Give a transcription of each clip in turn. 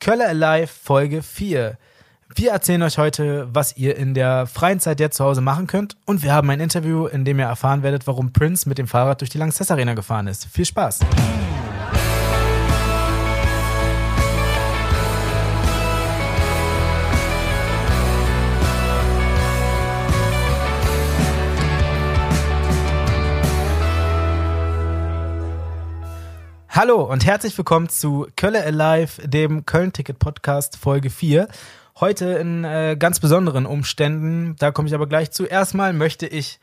Kölle Alive Folge 4. Wir erzählen euch heute, was ihr in der freien Zeit jetzt zu Hause machen könnt. Und wir haben ein Interview, in dem ihr erfahren werdet, warum Prince mit dem Fahrrad durch die Lanxess Arena gefahren ist. Viel Spaß! Hallo und herzlich willkommen zu Kölle Alive, dem Köln-Ticket-Podcast Folge 4. Heute in äh, ganz besonderen Umständen, da komme ich aber gleich zu. Erstmal möchte ich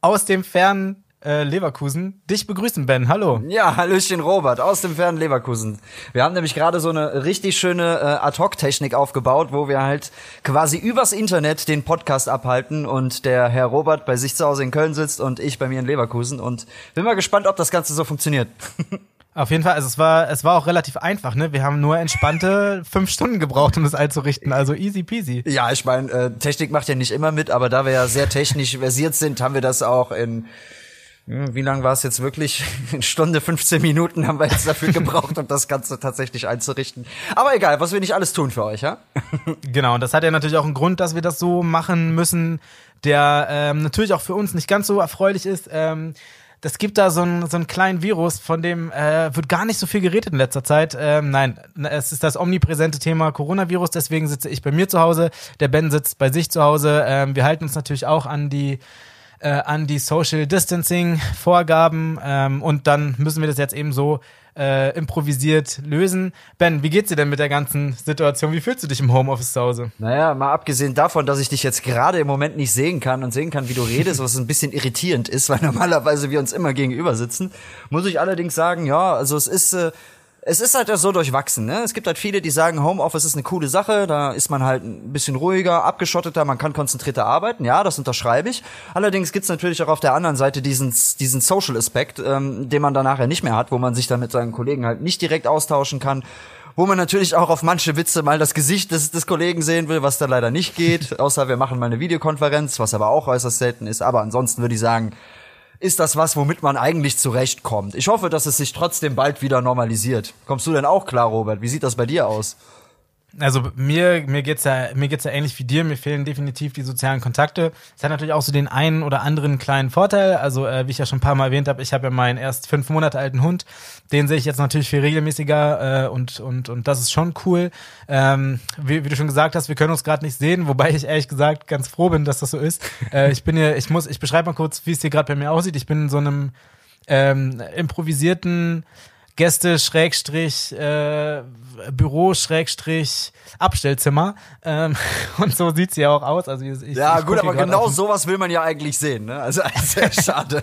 aus dem fernen äh, Leverkusen dich begrüßen, Ben. Hallo. Ja, Hallöchen Robert, aus dem fernen Leverkusen. Wir haben nämlich gerade so eine richtig schöne äh, Ad-Hoc-Technik aufgebaut, wo wir halt quasi übers Internet den Podcast abhalten und der Herr Robert bei sich zu Hause in Köln sitzt und ich bei mir in Leverkusen und bin mal gespannt, ob das Ganze so funktioniert. Auf jeden Fall, also es war, es war auch relativ einfach, ne? Wir haben nur entspannte fünf Stunden gebraucht, um das einzurichten, also easy peasy. Ja, ich meine, äh, Technik macht ja nicht immer mit, aber da wir ja sehr technisch versiert sind, haben wir das auch in hm, wie lang war es jetzt wirklich? In Stunde 15 Minuten haben wir jetzt dafür gebraucht, um das Ganze tatsächlich einzurichten. Aber egal, was wir nicht alles tun für euch, ja? Genau, und das hat ja natürlich auch einen Grund, dass wir das so machen müssen, der ähm, natürlich auch für uns nicht ganz so erfreulich ist. Ähm, das gibt da so einen, so einen kleinen Virus, von dem äh, wird gar nicht so viel geredet in letzter Zeit. Ähm, nein, es ist das omnipräsente Thema Coronavirus, deswegen sitze ich bei mir zu Hause, der Ben sitzt bei sich zu Hause. Ähm, wir halten uns natürlich auch an die äh, an die Social Distancing Vorgaben ähm, und dann müssen wir das jetzt eben so äh, improvisiert lösen. Ben, wie geht's dir denn mit der ganzen Situation? Wie fühlst du dich im Homeoffice zu Hause? Naja, mal abgesehen davon, dass ich dich jetzt gerade im Moment nicht sehen kann und sehen kann, wie du redest, was ein bisschen irritierend ist, weil normalerweise wir uns immer gegenüber sitzen, muss ich allerdings sagen, ja, also es ist äh, es ist halt so durchwachsen. Ne? Es gibt halt viele, die sagen, Homeoffice ist eine coole Sache, da ist man halt ein bisschen ruhiger, abgeschotteter, man kann konzentrierter arbeiten. Ja, das unterschreibe ich. Allerdings gibt's natürlich auch auf der anderen Seite diesen, diesen Social-Aspekt, ähm, den man dann nachher nicht mehr hat, wo man sich dann mit seinen Kollegen halt nicht direkt austauschen kann wo man natürlich auch auf manche Witze mal das Gesicht des, des Kollegen sehen will, was da leider nicht geht, außer wir machen mal eine Videokonferenz, was aber auch äußerst selten ist. Aber ansonsten würde ich sagen, ist das was, womit man eigentlich zurechtkommt. Ich hoffe, dass es sich trotzdem bald wieder normalisiert. Kommst du denn auch klar, Robert? Wie sieht das bei dir aus? Also mir, mir geht's ja, mir geht's ja ähnlich wie dir. Mir fehlen definitiv die sozialen Kontakte. Es hat natürlich auch so den einen oder anderen kleinen Vorteil. Also äh, wie ich ja schon ein paar Mal erwähnt habe, ich habe ja meinen erst fünf Monate alten Hund. Den sehe ich jetzt natürlich viel regelmäßiger äh, und und und das ist schon cool. Ähm, wie, wie du schon gesagt hast, wir können uns gerade nicht sehen, wobei ich ehrlich gesagt ganz froh bin, dass das so ist. Äh, ich bin hier, ich muss, ich beschreibe mal kurz, wie es hier gerade bei mir aussieht. Ich bin in so einem ähm, improvisierten Gäste Schrägstrich äh, Büro Schrägstrich Abstellzimmer ähm, und so sieht's ja auch aus. Also ich, ja ich gut, aber genau sowas will man ja eigentlich sehen. Ne? Also sehr schade.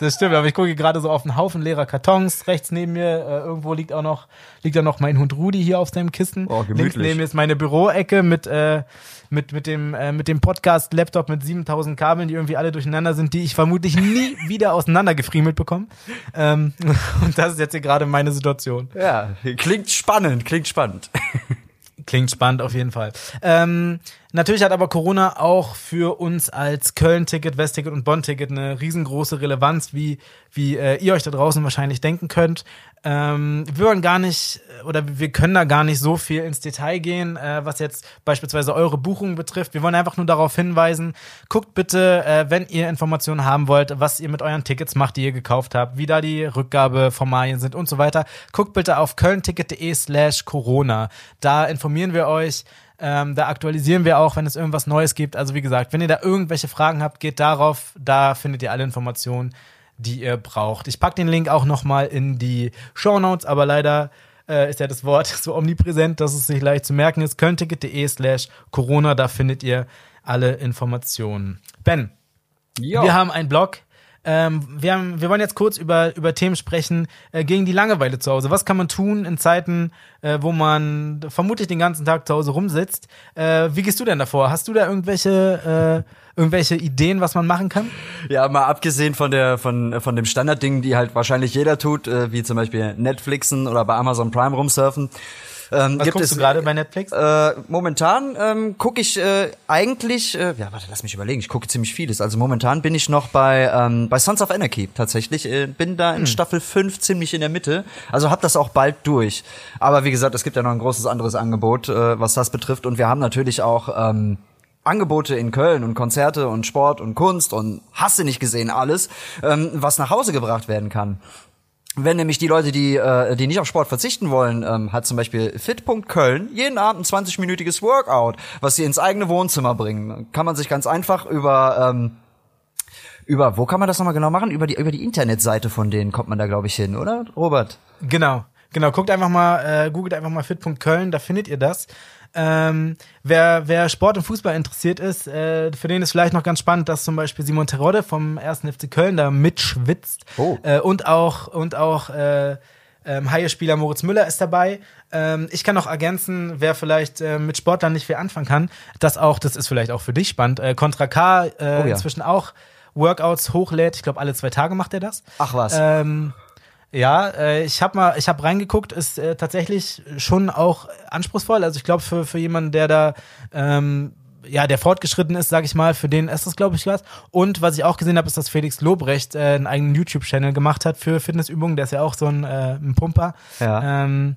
das stimmt, aber ich gucke gerade so auf einen Haufen leerer Kartons. Rechts neben mir äh, irgendwo liegt auch noch liegt da noch mein Hund Rudi hier auf seinem Kissen. Oh, gemütlich. Links neben ist meine Büroecke mit äh, mit, mit dem, äh, mit dem Podcast-Laptop mit 7000 Kabeln, die irgendwie alle durcheinander sind, die ich vermutlich nie wieder auseinandergefriemelt bekomme. Ähm, und das ist jetzt hier gerade meine Situation. Ja, klingt spannend, klingt spannend. Klingt spannend auf jeden Fall. Ähm, natürlich hat aber Corona auch für uns als Köln-Ticket, West-Ticket und Bonn-Ticket eine riesengroße Relevanz, wie, wie äh, ihr euch da draußen wahrscheinlich denken könnt. Ähm, wir wollen gar nicht oder wir können da gar nicht so viel ins Detail gehen, äh, was jetzt beispielsweise eure Buchungen betrifft. Wir wollen einfach nur darauf hinweisen, guckt bitte, äh, wenn ihr Informationen haben wollt, was ihr mit euren Tickets macht, die ihr gekauft habt, wie da die Rückgabeformalien sind und so weiter. Guckt bitte auf kölnticket.de slash Corona. Da informieren wir euch. Ähm, da aktualisieren wir auch, wenn es irgendwas Neues gibt. Also wie gesagt, wenn ihr da irgendwelche Fragen habt, geht darauf. Da findet ihr alle Informationen die ihr braucht. Ich packe den Link auch nochmal in die Show Notes, aber leider äh, ist ja das Wort so omnipräsent, dass es sich leicht zu merken ist. kölnticket.de slash Corona, da findet ihr alle Informationen. Ben, jo. wir haben einen Blog, ähm, wir, haben, wir wollen jetzt kurz über, über Themen sprechen äh, gegen die Langeweile zu Hause. Was kann man tun in Zeiten, äh, wo man vermutlich den ganzen Tag zu Hause rumsitzt? Äh, wie gehst du denn davor? Hast du da irgendwelche, äh, irgendwelche Ideen, was man machen kann? Ja, mal abgesehen von der von von dem Standardding, die halt wahrscheinlich jeder tut, äh, wie zum Beispiel Netflixen oder bei Amazon Prime rumsurfen Ähm, Was gibt guckst es du gerade bei Netflix? Äh, momentan ähm, gucke ich äh, eigentlich, äh, ja, warte, lass mich überlegen, ich gucke ziemlich vieles. Also momentan bin ich noch bei, ähm, bei Sons of Anarchy tatsächlich. Äh, bin da in Hm. Staffel 5 ziemlich in der Mitte. Also hab das auch bald durch. Aber wie gesagt, es gibt ja noch ein großes anderes Angebot, äh, was das betrifft. Und wir haben natürlich auch ähm, Angebote in Köln und Konzerte und Sport und Kunst und hast du nicht gesehen alles, ähm, was nach Hause gebracht werden kann. Wenn nämlich die Leute, die, äh, die nicht auf Sport verzichten wollen, ähm, hat zum Beispiel Fit.Köln jeden Abend ein 20-minütiges Workout, was sie ins eigene Wohnzimmer bringen. Kann man sich ganz einfach über, ähm, über, wo kann man das nochmal genau machen? Über die, über die Internetseite von denen kommt man da, glaube ich, hin, oder, Robert? Genau, genau. Guckt einfach mal, äh, googelt einfach mal fit.köln, da findet ihr das. Ähm, wer, wer Sport und Fußball interessiert ist, äh, für den ist vielleicht noch ganz spannend, dass zum Beispiel Simon Terodde vom 1. FC Köln da mitschwitzt. Oh. Äh, und auch, und auch äh, ähm, Haie-Spieler Moritz Müller ist dabei. Ähm, ich kann noch ergänzen, wer vielleicht äh, mit Sportlern nicht viel anfangen kann, das auch, das ist vielleicht auch für dich spannend. Äh, Contra K äh, Oh ja. inzwischen auch Workouts hochlädt. Ich glaube, alle zwei Tage macht er das. Ach was. Ähm, ja, äh, ich habe mal, ich habe reingeguckt, ist äh, tatsächlich schon auch anspruchsvoll. Also ich glaube für für jemanden, der da ähm, ja, der fortgeschritten ist, sag ich mal, für den ist das, glaube ich, was. Und was ich auch gesehen habe, ist, dass Felix Lobrecht äh, einen eigenen YouTube-Channel gemacht hat für Fitnessübungen. Der ist ja auch so ein, äh, ein Pumper. Ja. Ähm,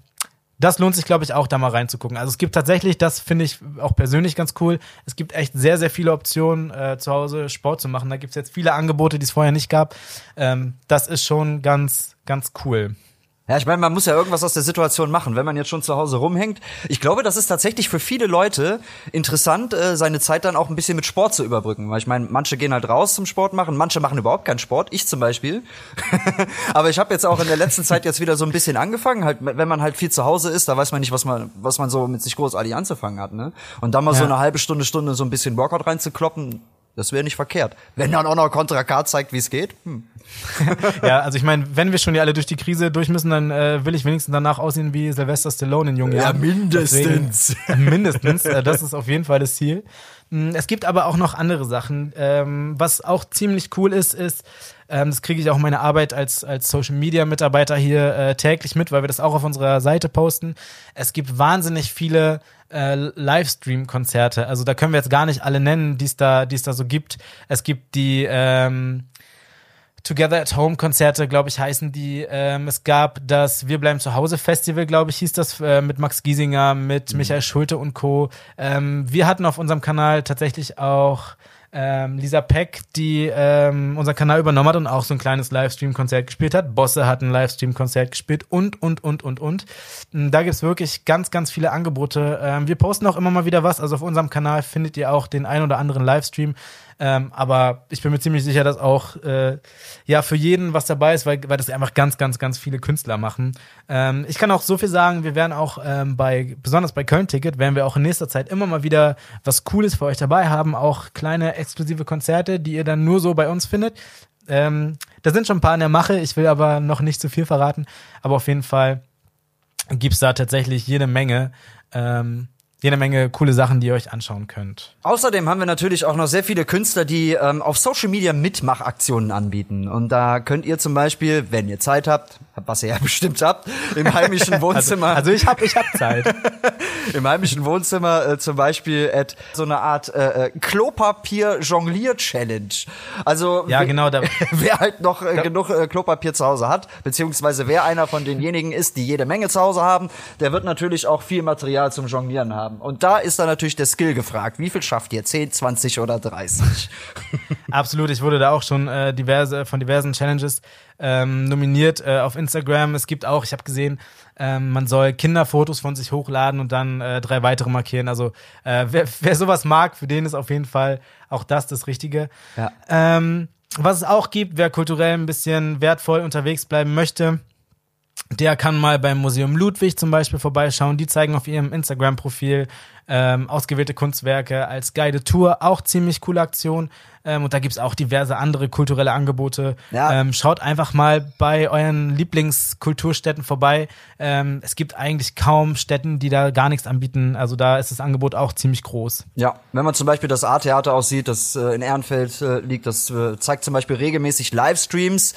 das lohnt sich, glaube ich, auch da mal reinzugucken. Also es gibt tatsächlich, das finde ich auch persönlich ganz cool, es gibt echt sehr, sehr viele Optionen, äh, zu Hause Sport zu machen. Da gibt es jetzt viele Angebote, die es vorher nicht gab. Ähm, das ist schon ganz, ganz cool. Ja, ich meine, man muss ja irgendwas aus der Situation machen, wenn man jetzt schon zu Hause rumhängt. Ich glaube, das ist tatsächlich für viele Leute interessant, äh, seine Zeit dann auch ein bisschen mit Sport zu überbrücken. Weil ich meine, manche gehen halt raus zum Sport machen, manche machen überhaupt keinen Sport, ich zum Beispiel. Aber ich habe jetzt auch in der letzten Zeit jetzt wieder so ein bisschen angefangen, halt, wenn man halt viel zu Hause ist, da weiß man nicht, was man, was man so mit sich großartig anzufangen hat, ne? Und dann mal so Ja. eine halbe Stunde, Stunde so ein bisschen Workout reinzukloppen, das wäre nicht verkehrt. Wenn dann auch noch Contra K zeigt, wie es geht, hm. Ja, also ich meine, wenn wir schon ja alle durch die Krise durch müssen, dann äh, will ich wenigstens danach aussehen wie Sylvester Stallone in jungen Ja, Jahren. mindestens. Deswegen, mindestens. Äh, das ist auf jeden Fall das Ziel. Mm, Es gibt aber auch noch andere Sachen. Ähm, was auch ziemlich cool ist, ist, ähm, das kriege ich auch in meiner Arbeit als, als Social Media Mitarbeiter hier äh, täglich mit, weil wir das auch auf unserer Seite posten. Es gibt wahnsinnig viele äh, Livestream-Konzerte. Also da können wir jetzt gar nicht alle nennen, die es da, die es da so gibt. Es gibt die ähm, Together at Home Konzerte, glaube ich, heißen die. Ähm, es gab das Wir bleiben zu Hause Festival, glaube ich, hieß das äh, mit Max Giesinger, mit Michael Schulte und Co. Ähm, wir hatten auf unserem Kanal tatsächlich auch ähm, Lisa Peck, die ähm, unseren Kanal übernommen hat und auch so ein kleines Livestream-Konzert gespielt hat. Bosse hat ein Livestream-Konzert gespielt und, und, und, und, und. Mm, Da gibt's wirklich ganz, ganz viele Angebote. Ähm, wir posten auch immer mal wieder was. Also auf unserem Kanal findet ihr auch den ein oder anderen Livestream. Ähm, aber ich bin mir ziemlich sicher, dass auch äh, ja für jeden was dabei ist, weil, weil das einfach ganz, ganz, ganz viele Künstler machen. Ähm, ich kann auch so viel sagen, wir werden auch ähm, bei, besonders bei Köln-Ticket, werden wir auch in nächster Zeit immer mal wieder was Cooles für euch dabei haben, auch kleine exklusive Konzerte, die ihr dann nur so bei uns findet. Ähm, da sind schon ein paar in der Mache, ich will aber noch nicht zu viel verraten, aber auf jeden Fall gibt's da tatsächlich jede Menge, ähm, jede Menge coole Sachen, die ihr euch anschauen könnt. Außerdem haben wir natürlich auch noch sehr viele Künstler, die ähm, auf Social Media Mitmachaktionen anbieten. Und da könnt ihr zum Beispiel, wenn ihr Zeit habt, was ihr ja bestimmt habt, im heimischen Wohnzimmer, Also, also ich habe ich hab Zeit. im heimischen Wohnzimmer äh, zum Beispiel at so eine Art äh, äh, Klopapier-Jonglier-Challenge. Also Ja, wer- genau, da- wer halt noch äh, genug äh, Klopapier zu Hause hat, beziehungsweise wer einer von denjenigen ist, die jede Menge zu Hause haben, der wird natürlich auch viel Material zum Jonglieren haben. Und da ist dann natürlich der Skill gefragt. Wie viel schafft ihr? 10, 20 oder 30? Absolut, ich wurde da auch schon äh, diverse von diversen Challenges ähm, nominiert äh, auf Instagram. Es gibt auch, ich habe gesehen, ähm, man soll Kinderfotos von sich hochladen und dann äh, drei weitere markieren. Also äh, wer, wer sowas mag, für den ist auf jeden Fall auch das das Richtige. Ja. Ähm, was es auch gibt, wer kulturell ein bisschen wertvoll unterwegs bleiben möchte, der kann mal beim Museum Ludwig zum Beispiel vorbeischauen. Die zeigen auf ihrem Instagram-Profil ähm, ausgewählte Kunstwerke als Guided Tour. Auch ziemlich coole Aktion. Ähm, und da gibt's auch diverse andere kulturelle Angebote. Ja. Ähm, schaut einfach mal bei euren Lieblingskulturstätten vorbei. Ähm, es gibt eigentlich kaum Städten, die da gar nichts anbieten. Also da ist das Angebot auch ziemlich groß. Ja, wenn man zum Beispiel das A-Theater aussieht, das äh, in Ehrenfeld äh, liegt, das äh, zeigt zum Beispiel regelmäßig Livestreams,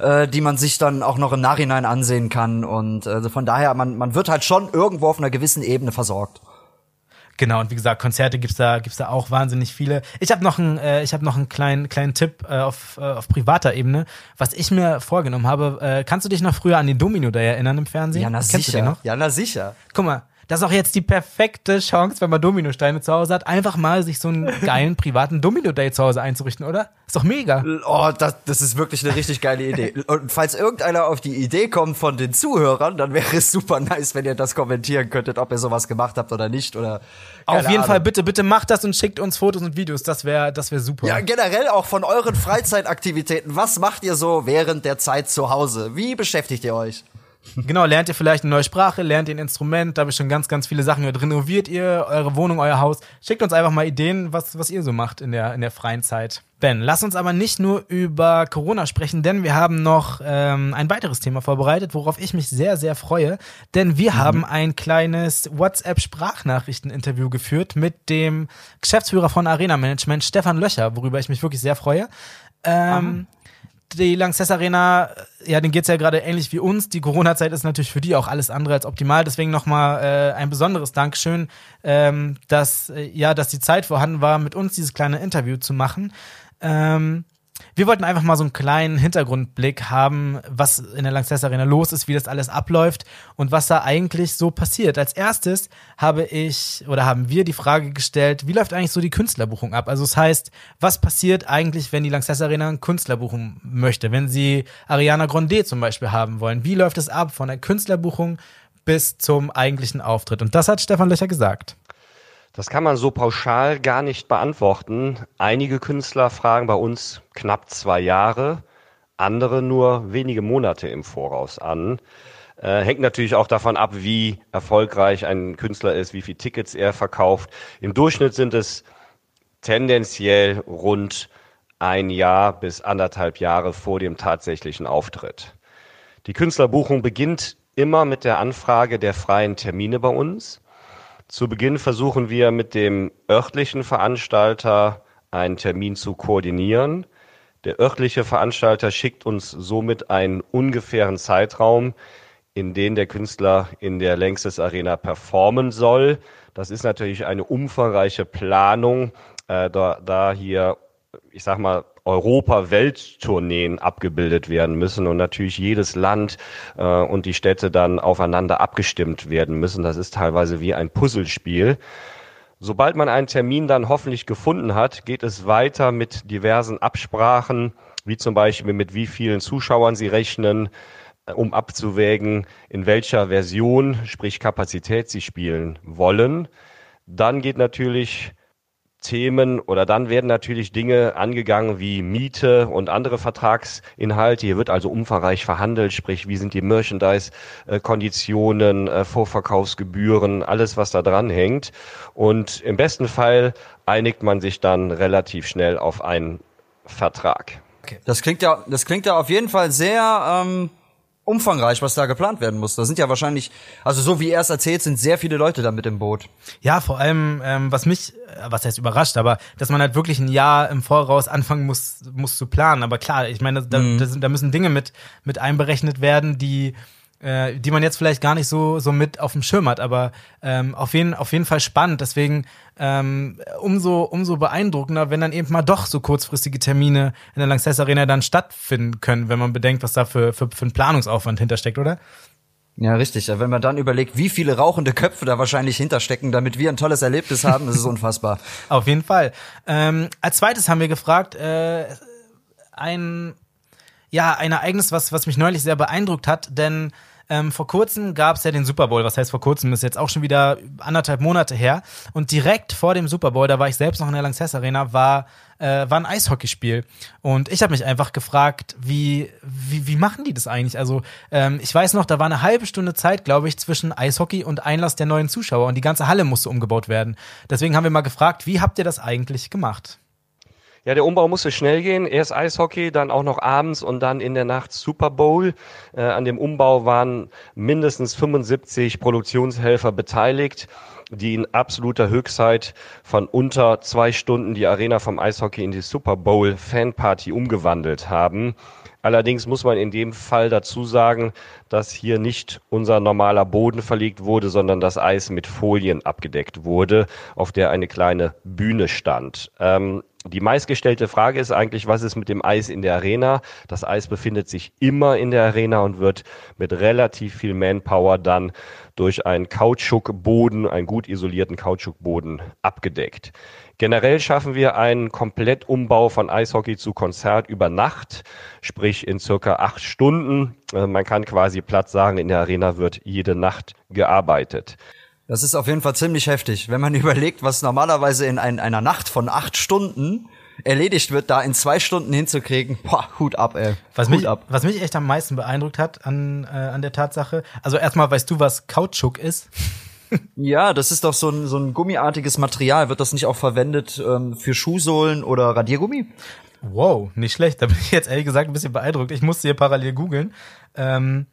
äh, die man sich dann auch noch im Nachhinein ansehen kann. Und äh, von daher, man, man wird halt schon irgendwo auf einer gewissen Ebene versorgt. Genau, und wie gesagt, Konzerte gibt's da, gibt's da auch wahnsinnig viele. Ich habe noch einen, äh, ich habe noch einen kleinen, kleinen Tipp äh, auf, äh, auf privater Ebene, was ich mir vorgenommen habe. Äh, kannst du dich noch früher an den Domino Day erinnern im Fernsehen? Ja, na Kennst du sicher. den noch? Ja, na sicher. Guck mal, das ist auch jetzt die perfekte Chance, wenn man Dominosteine zu Hause hat, einfach mal sich so einen geilen privaten Domino-Day zu Hause einzurichten, oder? Ist doch mega. Oh, das, das ist wirklich eine richtig geile Idee. Und falls irgendeiner auf die Idee kommt von den Zuhörern, dann wäre es super nice, wenn ihr das kommentieren könntet, ob ihr sowas gemacht habt oder nicht. Oder Auf jeden Fall, Ahnung. bitte, bitte macht das und schickt uns Fotos und Videos. Das wäre, das wäre super. Ja, generell auch von euren Freizeitaktivitäten. Was macht ihr so während der Zeit zu Hause? Wie beschäftigt ihr euch? Genau, lernt ihr vielleicht eine neue Sprache, lernt ihr ein Instrument, da habe ich schon ganz, ganz viele Sachen gehört. Renoviert ihr eure Wohnung, euer Haus? Schickt uns einfach mal Ideen, was, was ihr so macht in der, in der freien Zeit. Ben, lass uns aber nicht nur über Corona sprechen, denn wir haben noch ähm, ein weiteres Thema vorbereitet, worauf ich mich sehr, sehr freue. Denn wir haben ein kleines WhatsApp-Sprachnachrichten-Interview geführt mit dem Geschäftsführer von Arena Management, Stefan Löcher, worüber ich mich wirklich sehr freue. Ähm, die Lanxess Arena, ja, denen geht's ja gerade ähnlich wie uns. Die Corona-Zeit ist natürlich für die auch alles andere als optimal. Deswegen nochmal äh, ein besonderes Dankeschön, ähm, dass, äh, ja, dass die Zeit vorhanden war, mit uns dieses kleine Interview zu machen. Ähm, wir wollten einfach mal so einen kleinen Hintergrundblick haben, was in der Lanxess Arena los ist, wie das alles abläuft und was da eigentlich so passiert. Als erstes habe ich oder haben wir die Frage gestellt, wie läuft eigentlich so die Künstlerbuchung ab? Also das heißt, was passiert eigentlich, wenn die Lanxess Arena einen Künstler buchen möchte? Wenn sie Ariana Grande zum Beispiel haben wollen, wie läuft es ab von der Künstlerbuchung bis zum eigentlichen Auftritt? Und das hat Stefan Löcher gesagt. Das kann man so pauschal gar nicht beantworten. Einige Künstler fragen bei uns knapp zwei Jahre, andere nur wenige Monate im Voraus an. Äh, hängt natürlich auch davon ab, wie erfolgreich ein Künstler ist, wie viele Tickets er verkauft. Im Durchschnitt sind es tendenziell rund ein Jahr bis anderthalb Jahre vor dem tatsächlichen Auftritt. Die Künstlerbuchung beginnt immer mit der Anfrage der freien Termine bei uns. Zu Beginn versuchen wir mit dem örtlichen Veranstalter einen Termin zu koordinieren. Der örtliche Veranstalter schickt uns somit einen ungefähren Zeitraum, in den der Künstler in der Längstes Arena performen soll. Das ist natürlich eine umfangreiche Planung, äh, da, da hier, ich sag mal, Europa-Welttourneen abgebildet werden müssen und natürlich jedes Land äh, und die Städte dann aufeinander abgestimmt werden müssen. Das ist teilweise wie ein Puzzlespiel. Sobald man einen Termin dann hoffentlich gefunden hat, geht es weiter mit diversen Absprachen, wie zum Beispiel mit wie vielen Zuschauern Sie rechnen, äh, um abzuwägen, in welcher Version, sprich Kapazität Sie spielen wollen. Dann geht natürlich Themen oder dann werden natürlich Dinge angegangen wie Miete und andere Vertragsinhalte. Hier wird also umfangreich verhandelt, sprich, wie sind die Merchandise-Konditionen, äh, Vorverkaufsgebühren, alles, was da dran hängt. Und im besten Fall einigt man sich dann relativ schnell auf einen Vertrag. Das klingt ja, das klingt ja auf jeden Fall sehr ähm, umfangreich, was da geplant werden muss. Da sind ja wahrscheinlich, also so wie er es erzählt, sind sehr viele Leute da mit im Boot. Ja, vor allem, ähm, was mich, äh, was heißt überrascht, aber dass man halt wirklich ein Jahr im Voraus anfangen muss, muss zu planen. Aber klar, ich meine, da, da, sind, da müssen Dinge mit, mit einberechnet werden, die äh, die man jetzt vielleicht gar nicht so so mit auf dem Schirm hat, aber ähm, auf jeden auf jeden Fall spannend. Deswegen ähm, umso umso beeindruckender, wenn dann eben mal doch so kurzfristige Termine in der Lanxess Arena dann stattfinden können, wenn man bedenkt, was da für für, für ein Planungsaufwand hintersteckt, oder? Ja, richtig. Ja, Wenn man dann überlegt, wie viele rauchende Köpfe da wahrscheinlich hinterstecken, damit wir ein tolles Erlebnis haben, ist unfassbar. Auf jeden Fall. Ähm, als zweites haben wir gefragt, äh, ein, ja, ein Ereignis, was, was mich neulich sehr beeindruckt hat, denn ähm, vor kurzem gab es ja den Super Bowl, was heißt vor kurzem, ist jetzt auch schon wieder anderthalb Monate her. Und direkt vor dem Super Bowl, da war ich selbst noch in der Lanxess Arena, war, äh, war ein Eishockeyspiel. Und ich habe mich einfach gefragt, wie, wie, wie machen die das eigentlich? Also ähm, ich weiß noch, da war eine halbe Stunde Zeit, glaube ich, zwischen Eishockey und Einlass der neuen Zuschauer und die ganze Halle musste umgebaut werden. Deswegen haben wir mal gefragt, wie habt ihr das eigentlich gemacht? Ja, der Umbau musste schnell gehen. Erst Eishockey, dann auch noch abends und dann in der Nacht Super Bowl. Äh, an dem Umbau waren mindestens 75 Produktionshelfer beteiligt, die in absoluter Höchstzeit von unter zwei Stunden die Arena vom Eishockey in die Super Bowl Fanparty umgewandelt haben. Allerdings muss man in dem Fall dazu sagen, dass hier nicht unser normaler Boden verlegt wurde, sondern das Eis mit Folien abgedeckt wurde, auf der eine kleine Bühne stand. Ähm, die meistgestellte Frage ist eigentlich, was ist mit dem Eis in der Arena? Das Eis befindet sich immer in der Arena und wird mit relativ viel Manpower dann durch einen Kautschukboden, einen gut isolierten Kautschukboden abgedeckt. Generell schaffen wir einen Komplettumbau von Eishockey zu Konzert über Nacht, sprich in circa acht Stunden. Äh, man kann quasi Platz sagen, in der Arena wird jede Nacht gearbeitet. Das ist auf jeden Fall ziemlich heftig, wenn man überlegt, was normalerweise in ein, einer Nacht von acht Stunden erledigt wird, da in zwei Stunden hinzukriegen, boah, Hut ab, ey. Was Hut mich, ab. was mich echt am meisten beeindruckt hat an, äh, an der Tatsache, also erstmal weißt du, was Kautschuk ist? Ja, das ist doch so ein, so ein gummiartiges Material. Wird das nicht auch verwendet ähm, für Schuhsohlen oder Radiergummi? Wow, nicht schlecht. Da bin ich jetzt ehrlich gesagt ein bisschen beeindruckt. Ich musste hier parallel googeln. Ähm,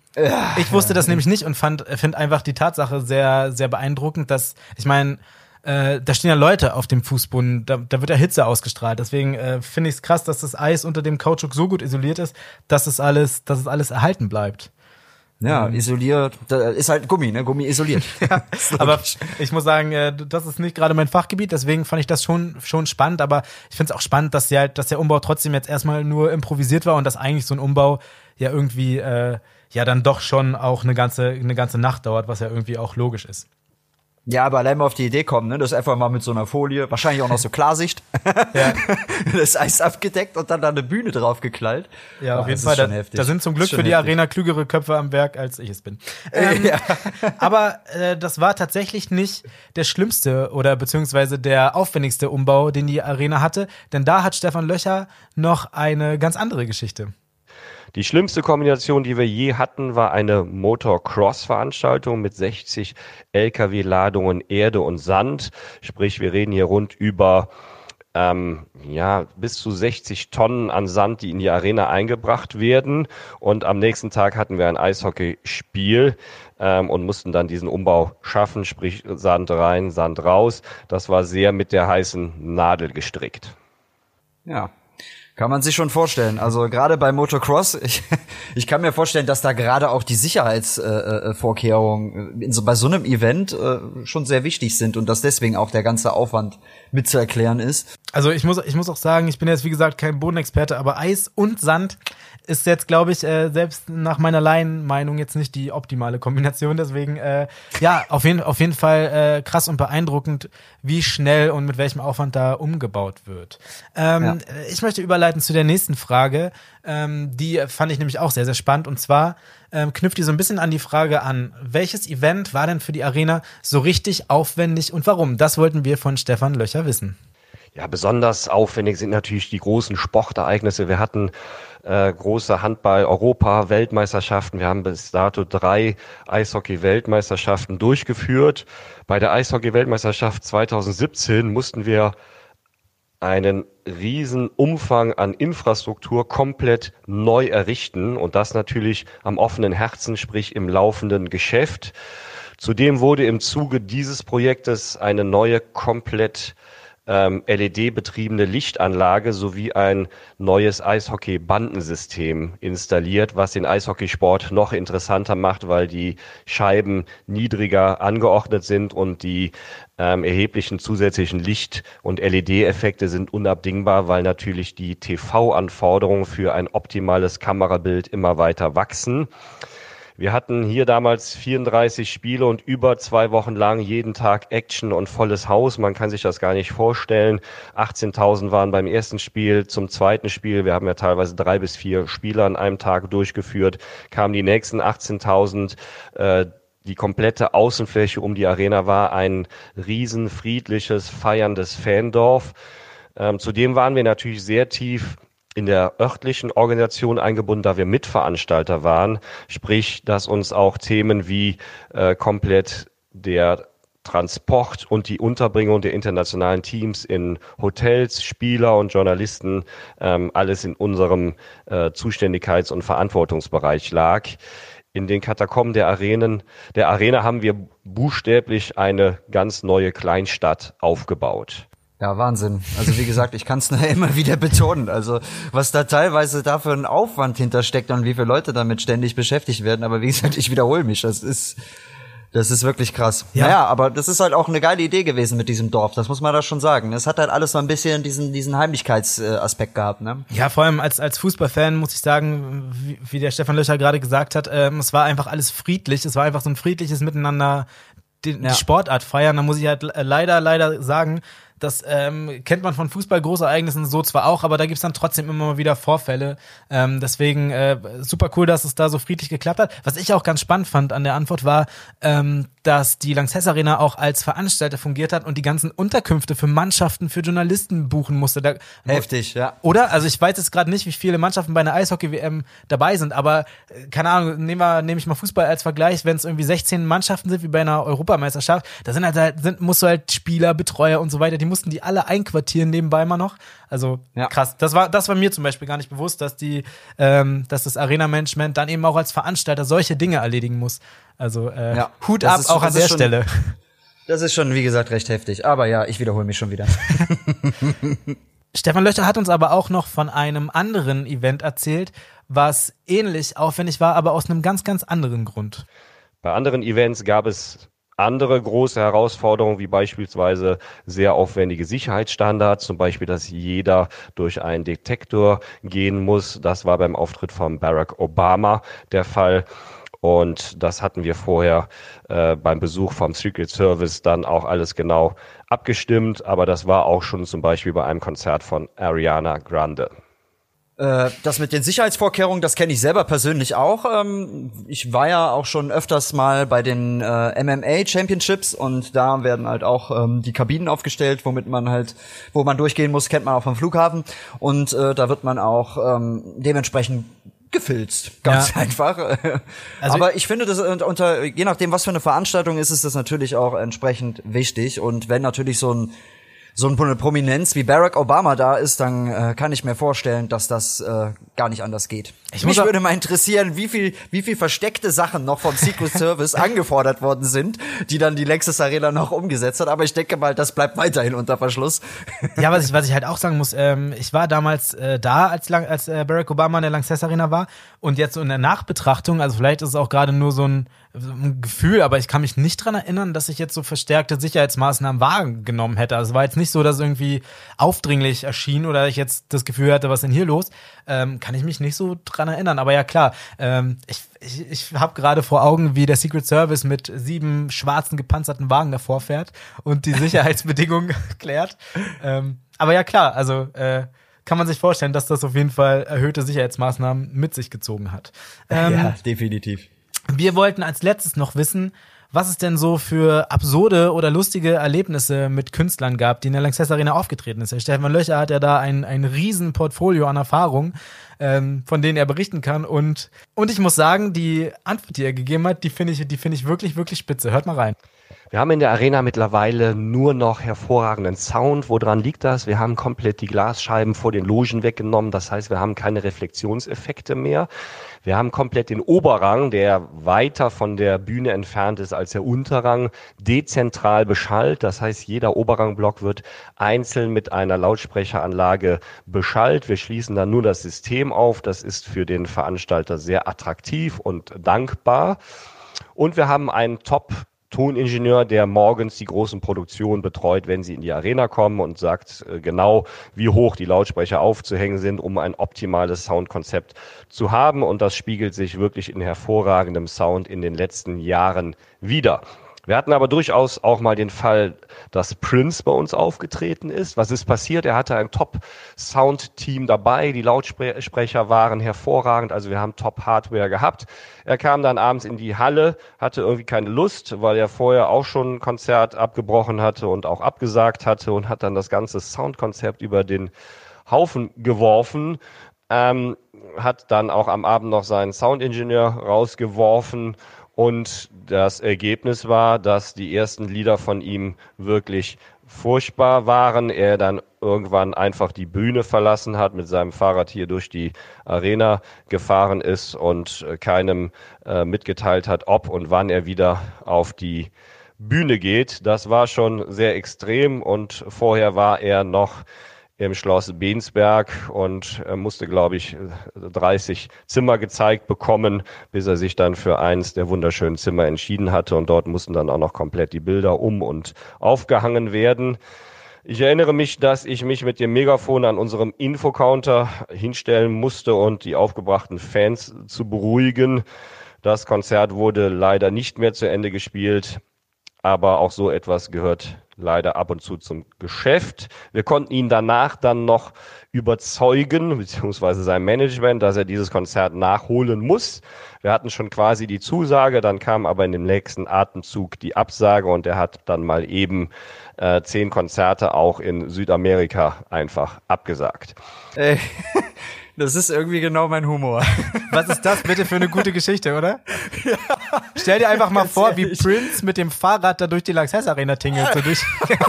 ich wusste das nämlich nicht und fand finde einfach die Tatsache sehr sehr beeindruckend, dass ich meine äh, da stehen ja Leute auf dem Fußboden, da, da wird ja Hitze ausgestrahlt. Deswegen äh, finde ich es krass, dass das Eis unter dem Kautschuk so gut isoliert ist, dass es alles, dass es alles erhalten bleibt. Ja, isoliert. Da ist halt Gummi, ne? Gummi isoliert. Ja, aber ich muss sagen, äh, das ist nicht gerade mein Fachgebiet, deswegen fand ich das schon schon spannend. Aber ich finde es auch spannend, dass ja, dass der Umbau trotzdem jetzt erstmal nur improvisiert war und dass eigentlich so ein Umbau ja irgendwie äh, ja dann doch schon auch eine ganze eine ganze Nacht dauert, was ja irgendwie auch logisch ist. Ja, aber allein mal auf die Idee kommen, ne? Das einfach mal mit so einer Folie, wahrscheinlich auch noch so Klarsicht. Ja. das Eis abgedeckt und dann da eine Bühne drauf geklallt. Ja, auf jeden das Fall. Da, da sind zum Glück für die heftig. Arena klügere Köpfe am Werk, als ich es bin. Ähm, Ja. Aber äh, das war tatsächlich nicht der schlimmste oder beziehungsweise der aufwendigste Umbau, den die Arena hatte, denn da hat Stefan Löcher noch eine ganz andere Geschichte. Die schlimmste Kombination, die wir je hatten, war eine Motocross-Veranstaltung mit 60 Lkw-Ladungen Erde und Sand. Sprich, wir reden hier rund über ähm, ja, bis zu 60 Tonnen an Sand, die in die Arena eingebracht werden. Und am nächsten Tag hatten wir ein Eishockeyspiel ähm, und mussten dann diesen Umbau schaffen, sprich Sand rein, Sand raus. Das war sehr mit der heißen Nadel gestrickt. Ja. Kann man sich schon vorstellen. Also gerade bei Motocross, ich, ich kann mir vorstellen, dass da gerade auch die Sicherheitsvorkehrungen äh, Vorkehrungen in so, bei so einem Event äh, schon sehr wichtig sind und dass deswegen auch der ganze Aufwand mitzuerklären ist. Also ich muss, ich muss auch sagen, ich bin jetzt wie gesagt kein Bodenexperte, aber Eis und Sand ist jetzt, glaube ich, äh, selbst nach meiner Laienmeinung jetzt nicht die optimale Kombination. Deswegen, äh, ja, auf jeden, auf jeden Fall äh, krass und beeindruckend, wie schnell und mit welchem Aufwand da umgebaut wird. Ähm, Ja. Ich möchte überleiten zu der nächsten Frage. Ähm, die fand ich nämlich auch sehr, sehr spannend. Und zwar ähm, knüpft die so ein bisschen an die Frage an, welches Event war denn für die Arena so richtig aufwendig und warum? Das wollten wir von Stefan Löcher wissen. Ja, besonders aufwendig sind natürlich die großen Sportereignisse. Wir hatten äh, große Handball-Europa-Weltmeisterschaften. Wir haben bis dato drei Eishockey-Weltmeisterschaften durchgeführt. Bei der Eishockey-Weltmeisterschaft 2017 mussten wir einen riesen Umfang an Infrastruktur komplett neu errichten und das natürlich am offenen Herzen, sprich im laufenden Geschäft. Zudem wurde im Zuge dieses Projektes eine neue komplett ähm, LED-betriebene Lichtanlage sowie ein neues Eishockey-Bandensystem installiert, was den Eishockeysport noch interessanter macht, weil die Scheiben niedriger angeordnet sind und die ähm, erheblichen zusätzlichen Licht- und LED-Effekte sind unabdingbar, weil natürlich die TV-Anforderungen für ein optimales Kamerabild immer weiter wachsen. Wir hatten hier damals 34 Spiele und über zwei Wochen lang jeden Tag Action und volles Haus. Man kann sich das gar nicht vorstellen. 18.000 waren beim ersten Spiel. Zum zweiten Spiel, wir haben ja teilweise drei bis vier Spiele an einem Tag durchgeführt, kamen die nächsten 18.000. Äh, die komplette Außenfläche um die Arena war ein riesen friedliches, feierndes Fandorf. Ähm, zudem waren wir natürlich sehr tief in der örtlichen Organisation eingebunden, da wir Mitveranstalter waren. Sprich, dass uns auch Themen wie äh, komplett der Transport und die Unterbringung der internationalen Teams in Hotels, Spieler und Journalisten ähm, alles in unserem äh, Zuständigkeits- und Verantwortungsbereich lag. In den Katakomben der Arenen, der Arena haben wir buchstäblich eine ganz neue Kleinstadt aufgebaut. Ja, Wahnsinn. Also wie gesagt, ich kann es nur immer wieder betonen. Also was da teilweise da für ein Aufwand hintersteckt und wie viele Leute damit ständig beschäftigt werden. Aber wie gesagt, ich wiederhole mich. Das ist das ist wirklich krass. Ja. Naja, aber das ist halt auch eine geile Idee gewesen mit diesem Dorf. Das muss man da schon sagen. Es hat halt alles so ein bisschen diesen, diesen Heimlichkeitsaspekt gehabt, ne? Ja, vor allem als, als Fußballfan muss ich sagen, wie, wie der Stefan Löcher gerade gesagt hat, ähm, es war einfach alles friedlich. Es war einfach so ein friedliches Miteinander die, ja. die Sportart feiern. Da muss ich halt leider, leider sagen, das ähm, kennt man von Fußball-Großereignissen so zwar auch, aber da gibt's dann trotzdem immer mal wieder Vorfälle. Ähm, deswegen äh, super cool, dass es da so friedlich geklappt hat. Was ich auch ganz spannend fand an der Antwort war, ähm, dass die Lanxess Arena auch als Veranstalter fungiert hat und die ganzen Unterkünfte für Mannschaften, für Journalisten buchen musste. Da, Heftig, ja. Oder? Also ich weiß jetzt gerade nicht, wie viele Mannschaften bei einer Eishockey-WM dabei sind, aber äh, keine Ahnung, nehmen wir, nehme ich mal Fußball als Vergleich, wenn es irgendwie 16 Mannschaften sind, wie bei einer Europameisterschaft, da sind halt, sind, musst du halt Spieler, Betreuer und so weiter, die mussten die alle einquartieren nebenbei immer noch. Also ja. krass. Das war, das war mir zum Beispiel gar nicht bewusst, dass die, ähm, dass das Arena-Management dann eben auch als Veranstalter solche Dinge erledigen muss. Also äh, ja. Hut ab auch an der schon, Stelle. Das ist schon, wie gesagt, recht heftig. Aber ja, ich wiederhole mich schon wieder. Stefan Löcher hat uns aber auch noch von einem anderen Event erzählt, was ähnlich aufwendig war, aber aus einem ganz, ganz anderen Grund. Bei anderen Events gab es andere große Herausforderungen, wie beispielsweise sehr aufwendige Sicherheitsstandards, zum Beispiel, dass jeder durch einen Detektor gehen muss. Das war beim Auftritt von Barack Obama der Fall. Und das hatten wir vorher äh, beim Besuch vom Secret Service dann auch alles genau abgestimmt. Aber das war auch schon zum Beispiel bei einem Konzert von Ariana Grande. Äh, das mit den Sicherheitsvorkehrungen, das kenne ich selber persönlich auch. Ähm, ich war ja auch schon öfters mal bei den äh, MMA Championships und da werden halt auch ähm, die Kabinen aufgestellt, womit man halt, wo man durchgehen muss, kennt man auch vom Flughafen. Und äh, da wird man auch ähm, dementsprechend gefilzt, ganz ja. einfach. Also Aber ich finde, das unter je nachdem, was für eine Veranstaltung ist, ist das natürlich auch entsprechend wichtig. Und wenn natürlich so ein so eine Prominenz wie Barack Obama da ist, dann äh, kann ich mir vorstellen, dass das äh, gar nicht anders geht. Ich Mich würde mal interessieren, wie viel, wie viel versteckte Sachen noch vom Secret Service angefordert worden sind, die dann die Lexus Arena noch umgesetzt hat. Aber ich denke mal, das bleibt weiterhin unter Verschluss. Ja, was ich, was ich halt auch sagen muss, ähm, ich war damals äh, da, als, lang, als äh, Barack Obama in der Lanxess Arena war und jetzt so in der Nachbetrachtung, also vielleicht ist es auch gerade nur so ein, ein Gefühl, aber ich kann mich nicht dran erinnern, dass ich jetzt so verstärkte Sicherheitsmaßnahmen wahrgenommen hätte. Also es war jetzt nicht so, dass irgendwie aufdringlich erschien oder ich jetzt das Gefühl hatte, was ist denn hier los? Ähm, kann ich mich nicht so dran erinnern. Aber ja klar, ähm, ich, ich, ich habe gerade vor Augen, wie der Secret Service mit sieben schwarzen gepanzerten Wagen davor fährt und die Sicherheitsbedingungen klärt. Ähm, aber ja klar, also äh, kann man sich vorstellen, dass das auf jeden Fall erhöhte Sicherheitsmaßnahmen mit sich gezogen hat. Ähm, ja, definitiv. Wir wollten als letztes noch wissen, was es denn so für absurde oder lustige Erlebnisse mit Künstlern gab, die in der Lanxess Arena aufgetreten ist. Der Stefan Löcher hat ja da ein, ein riesen Portfolio an Erfahrung, ähm, von denen er berichten kann. Und, und ich muss sagen, die Antwort, die er gegeben hat, die finde ich, die finde ich wirklich, wirklich spitze. Hört mal rein. Wir haben in der Arena mittlerweile nur noch hervorragenden Sound. Woran liegt das? Wir haben komplett die Glasscheiben vor den Logen weggenommen. Das heißt, wir haben keine Reflexionseffekte mehr. Wir haben komplett den Oberrang, der weiter von der Bühne entfernt ist als der Unterrang, dezentral beschallt. Das heißt, jeder Oberrangblock wird einzeln mit einer Lautsprecheranlage beschallt. Wir schließen dann nur das System auf. Das ist für den Veranstalter sehr attraktiv und dankbar. Und wir haben einen Top Toningenieur, der morgens die großen Produktionen betreut, wenn sie in die Arena kommen und sagt äh, genau, wie hoch die Lautsprecher aufzuhängen sind, um ein optimales Soundkonzept zu haben. Und das spiegelt sich wirklich in hervorragendem Sound in den letzten Jahren wieder. Wir hatten aber durchaus auch mal den Fall, dass Prince bei uns aufgetreten ist. Was ist passiert? Er hatte ein Top-Sound-Team dabei. Die Lautsprecher waren hervorragend. Also wir haben Top-Hardware gehabt. Er kam dann abends in die Halle, hatte irgendwie keine Lust, weil er vorher auch schon ein Konzert abgebrochen hatte und auch abgesagt hatte und hat dann das ganze Soundkonzept über den Haufen geworfen. Ähm, hat dann auch am Abend noch seinen Soundingenieur rausgeworfen Und das Ergebnis war, dass die ersten Lieder von ihm wirklich furchtbar waren. Er dann irgendwann einfach die Bühne verlassen hat, mit seinem Fahrrad hier durch die Arena gefahren ist und äh, keinem äh, mitgeteilt hat, ob und wann er wieder auf die Bühne geht. Das war schon sehr extrem und vorher war er noch im Schloss Bensberg und er musste, glaube ich, 30 Zimmer gezeigt bekommen, bis er sich dann für eins der wunderschönen Zimmer entschieden hatte. Und dort mussten dann auch noch komplett die Bilder um und aufgehangen werden. Ich erinnere mich, dass ich mich mit dem Megafon an unserem Infocounter hinstellen musste und die aufgebrachten Fans zu beruhigen. Das Konzert wurde leider nicht mehr zu Ende gespielt, aber auch so etwas gehört leider ab und zu zum Geschäft. Wir konnten ihn danach dann noch überzeugen, beziehungsweise sein Management, dass er dieses Konzert nachholen muss. Wir hatten schon quasi die Zusage, dann kam aber in dem nächsten Atemzug die Absage und er hat dann mal eben äh, zehn Konzerte auch in Südamerika einfach abgesagt. Ey, das ist irgendwie genau mein Humor. Was ist das bitte für eine gute Geschichte, oder? Ja. Stell dir einfach mal vor, wie Prince mit dem Fahrrad da durch die Lanxess Arena tingelt. So durch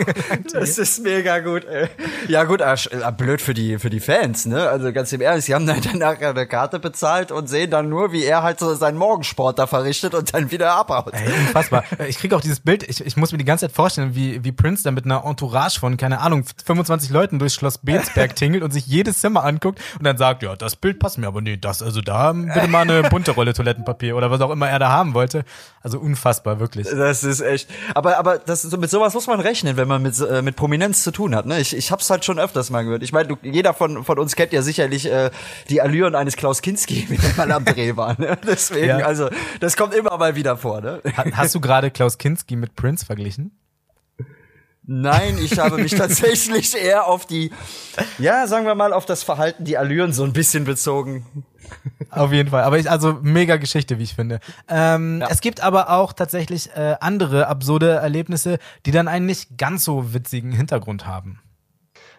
das ist mega gut. Ey. Ja gut, äh, blöd für die für die Fans, ne? Also ganz im Ernst, sie haben dann nachher eine Karte bezahlt und sehen dann nur, wie er halt so seinen Morgensport da verrichtet und dann wieder abhaut. Ey, unfassbar. Ich kriege auch dieses Bild, ich, ich muss mir die ganze Zeit vorstellen, wie, wie Prince da mit einer Entourage von, keine Ahnung, 25 Leuten durchs Schloss Bensberg tingelt und sich jedes Zimmer anguckt und dann sagt, ja, das Bild passt mir, aber nee, das, also da bitte mal eine bunte Rolle Toilettenpapier oder was auch immer er da haben wollte. Also unfassbar, wirklich. Das ist echt. Aber, aber das, mit sowas muss man rechnen, wenn man mit, äh, mit Prominenz zu tun hat. Ne? Ich, ich hab's halt schon öfters mal gehört. Ich meine, jeder von, von uns kennt ja sicherlich äh, die Allüren eines Klaus Kinski, wie der mal am Dreh war. Ne? Deswegen, ja. also, das kommt immer mal wieder vor. Ne? Hast du gerade Klaus Kinski mit Prince verglichen? Nein, ich habe mich tatsächlich eher auf die, ja, sagen wir mal, auf das Verhalten, die Allüren so ein bisschen bezogen. Auf jeden Fall. Aber ich, also mega Geschichte, wie ich finde. Ähm, ja. Es gibt aber auch tatsächlich äh, andere absurde Erlebnisse, die dann einen nicht ganz so witzigen Hintergrund haben.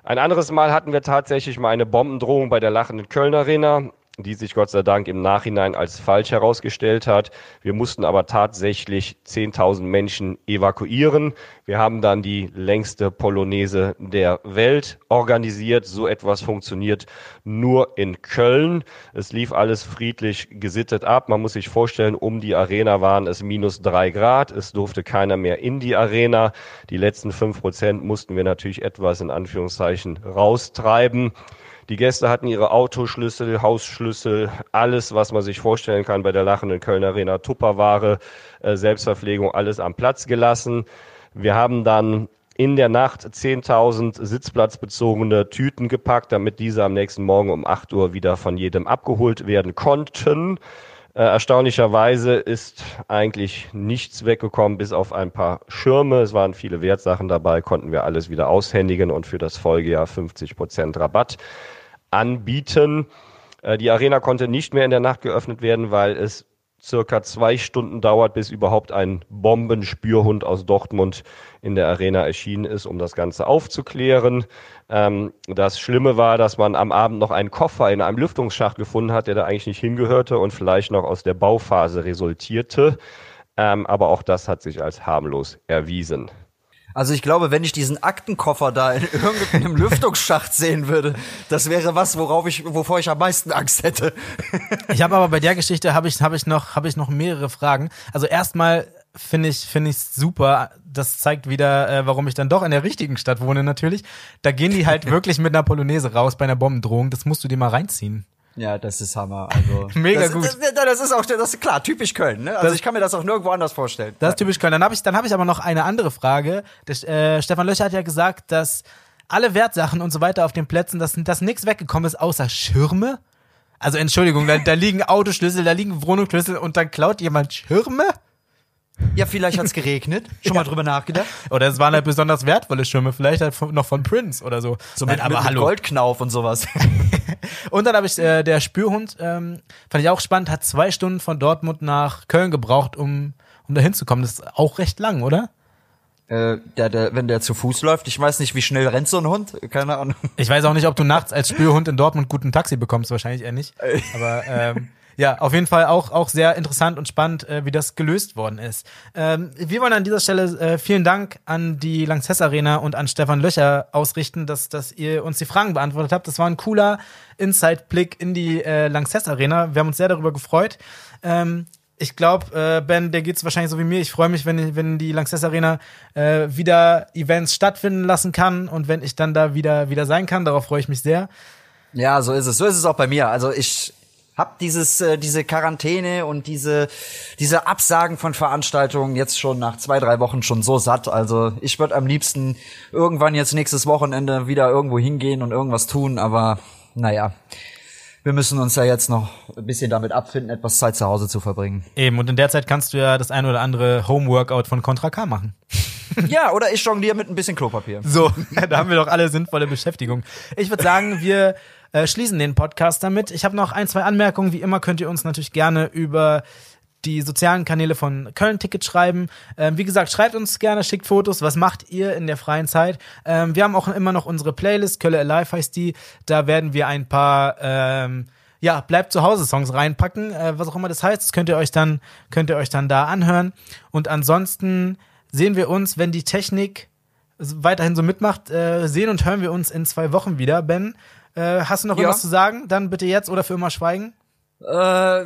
Ein anderes Mal hatten wir tatsächlich mal eine Bombendrohung bei der lachenden Köln Arena die sich Gott sei Dank im Nachhinein als falsch herausgestellt hat. Wir mussten aber tatsächlich 10.000 Menschen evakuieren. Wir haben dann die längste Polonaise der Welt organisiert. So etwas funktioniert nur in Köln. Es lief alles friedlich gesittet ab. Man muss sich vorstellen, um die Arena waren es minus drei Grad. Es durfte keiner mehr in die Arena. Die letzten fünf Prozent mussten wir natürlich etwas in Anführungszeichen raustreiben. Die Gäste hatten ihre Autoschlüssel, Hausschlüssel, alles, was man sich vorstellen kann bei der lachenden Kölner Arena, Tupperware, äh, Selbstverpflegung, alles am Platz gelassen. Wir haben dann in der Nacht 10.000 sitzplatzbezogene Tüten gepackt, damit diese am nächsten Morgen um 8 Uhr wieder von jedem abgeholt werden konnten. Äh, erstaunlicherweise ist eigentlich nichts weggekommen, bis auf ein paar Schirme. Es waren viele Wertsachen dabei, konnten wir alles wieder aushändigen und für das Folgejahr 50 Prozent Rabatt anbieten. Äh, die Arena konnte nicht mehr in der Nacht geöffnet werden, weil es circa zwei Stunden dauert, bis überhaupt ein Bombenspürhund aus Dortmund in der Arena erschienen ist, um das Ganze aufzuklären. Ähm, das Schlimme war, dass man am Abend noch einen Koffer in einem Lüftungsschacht gefunden hat, der da eigentlich nicht hingehörte und vielleicht noch aus der Bauphase resultierte. Ähm, aber auch das hat sich als harmlos erwiesen. Also ich glaube, wenn ich diesen Aktenkoffer da in irgendeinem Lüftungsschacht sehen würde, das wäre was, worauf ich, wovor ich am meisten Angst hätte. ich habe aber bei der Geschichte habe ich, habe ich noch, habe ich noch mehrere Fragen. Also erstmal finde ich, finde ich super. Das zeigt wieder, äh, warum ich dann doch in der richtigen Stadt wohne natürlich. Da gehen die halt wirklich mit einer Polonaise raus bei einer Bombendrohung. Das musst du dir mal reinziehen. Ja, das ist Hammer. Also mega das, gut. Das, das, ist auch, das ist klar, typisch Köln. Ne? Also das, ich kann mir das auch nirgendwo anders vorstellen. Das ist typisch Köln. Dann habe ich, dann habe ich aber noch eine andere Frage. Der, äh, Stefan Löcher hat ja gesagt, dass alle Wertsachen und so weiter auf den Plätzen, dass, dass nichts weggekommen ist außer Schirme. Also Entschuldigung, da, da liegen Autoschlüssel, da liegen Wohnungsschlüssel und dann klaut jemand Schirme? Ja, vielleicht hat's geregnet. Schon ja. mal drüber nachgedacht. Oder es waren halt besonders wertvolle Schirme, vielleicht halt von, noch von Prince oder so. So mit, Nein, aber mit, hallo. Goldknauf und sowas. und dann habe ich äh, der Spürhund, ähm, fand ich auch spannend, hat zwei Stunden von Dortmund nach Köln gebraucht, um, um da hinzukommen. Das ist auch recht lang, oder? Äh, der, der, wenn der zu Fuß läuft, ich weiß nicht, wie schnell rennt so ein Hund, keine Ahnung. Ich weiß auch nicht, ob du nachts als Spürhund in Dortmund guten Taxi bekommst, wahrscheinlich eher nicht. Aber ähm, ja, auf jeden Fall auch, auch sehr interessant und spannend, äh, wie das gelöst worden ist. Ähm, wir wollen an dieser Stelle äh, vielen Dank an die Lanxess Arena und an Stefan Löcher ausrichten, dass, dass ihr uns die Fragen beantwortet habt. Das war ein cooler Inside-Blick in die äh, Lanxess Arena. Wir haben uns sehr darüber gefreut. Ähm, ich glaube, äh, Ben, der geht's wahrscheinlich so wie mir. Ich freue mich, wenn, wenn die Lanxess Arena äh, wieder Events stattfinden lassen kann und wenn ich dann da wieder, wieder sein kann. Darauf freue ich mich sehr. Ja, so ist es. So ist es auch bei mir. Also ich hab dieses äh, diese Quarantäne und diese diese Absagen von Veranstaltungen jetzt schon nach zwei drei Wochen schon so satt. Also ich würde am liebsten irgendwann jetzt nächstes Wochenende wieder irgendwo hingehen und irgendwas tun. Aber naja, wir müssen uns ja jetzt noch ein bisschen damit abfinden, etwas Zeit zu Hause zu verbringen. Eben, und in der Zeit kannst du ja das ein oder andere Homeworkout von Contra K machen. ja, oder ich jongliere mit ein bisschen Klopapier. So, da haben wir doch alle sinnvolle Beschäftigung. Ich würde sagen, wir äh, schließen den Podcast damit. Ich habe noch ein, zwei Anmerkungen. Wie immer könnt ihr uns natürlich gerne über die sozialen Kanäle von Köln Ticket schreiben. Ähm, wie gesagt, schreibt uns gerne, schickt Fotos. Was macht ihr in der freien Zeit? Ähm, wir haben auch immer noch unsere Playlist, Kölle Alive heißt die. Da werden wir ein paar ähm, ja, bleibt zu Hause Songs reinpacken, äh, was auch immer das heißt. Das könnt ihr euch dann könnt ihr euch dann da anhören. Und ansonsten sehen wir uns, wenn die Technik weiterhin so mitmacht, äh, sehen und hören wir uns in zwei Wochen wieder. Ben, äh, hast du noch ja. irgendwas zu sagen? Dann bitte jetzt oder für immer schweigen. Äh,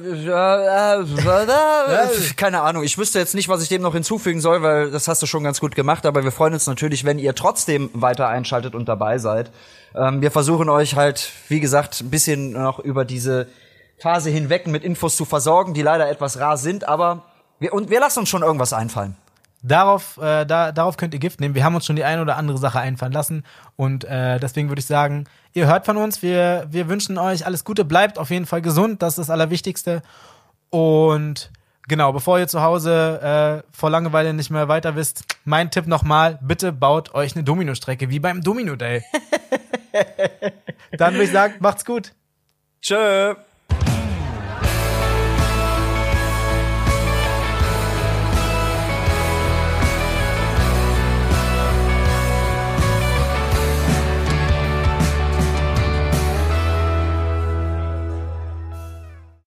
keine Ahnung. Ich wüsste jetzt nicht, was ich dem noch hinzufügen soll, weil das hast du schon ganz gut gemacht. Aber wir freuen uns natürlich, wenn ihr trotzdem weiter einschaltet und dabei seid. Ähm, wir versuchen euch halt, wie gesagt, ein bisschen noch über diese Phase hinweg mit Infos zu versorgen, die leider etwas rar sind. Aber wir, und wir lassen uns schon irgendwas einfallen. Darauf, äh, da, darauf könnt ihr Gift nehmen. Wir haben uns schon die eine oder andere Sache einfallen lassen. Und äh, deswegen würde ich sagen, ihr hört von uns. Wir, wir wünschen euch alles Gute. Bleibt auf jeden Fall gesund. Das ist das Allerwichtigste. Und genau, bevor ihr zu Hause äh, vor Langeweile nicht mehr weiter wisst, mein Tipp nochmal, bitte baut euch eine Domino-Strecke, wie beim Domino Day. Dann würde ich sagen, macht's gut. Tschö.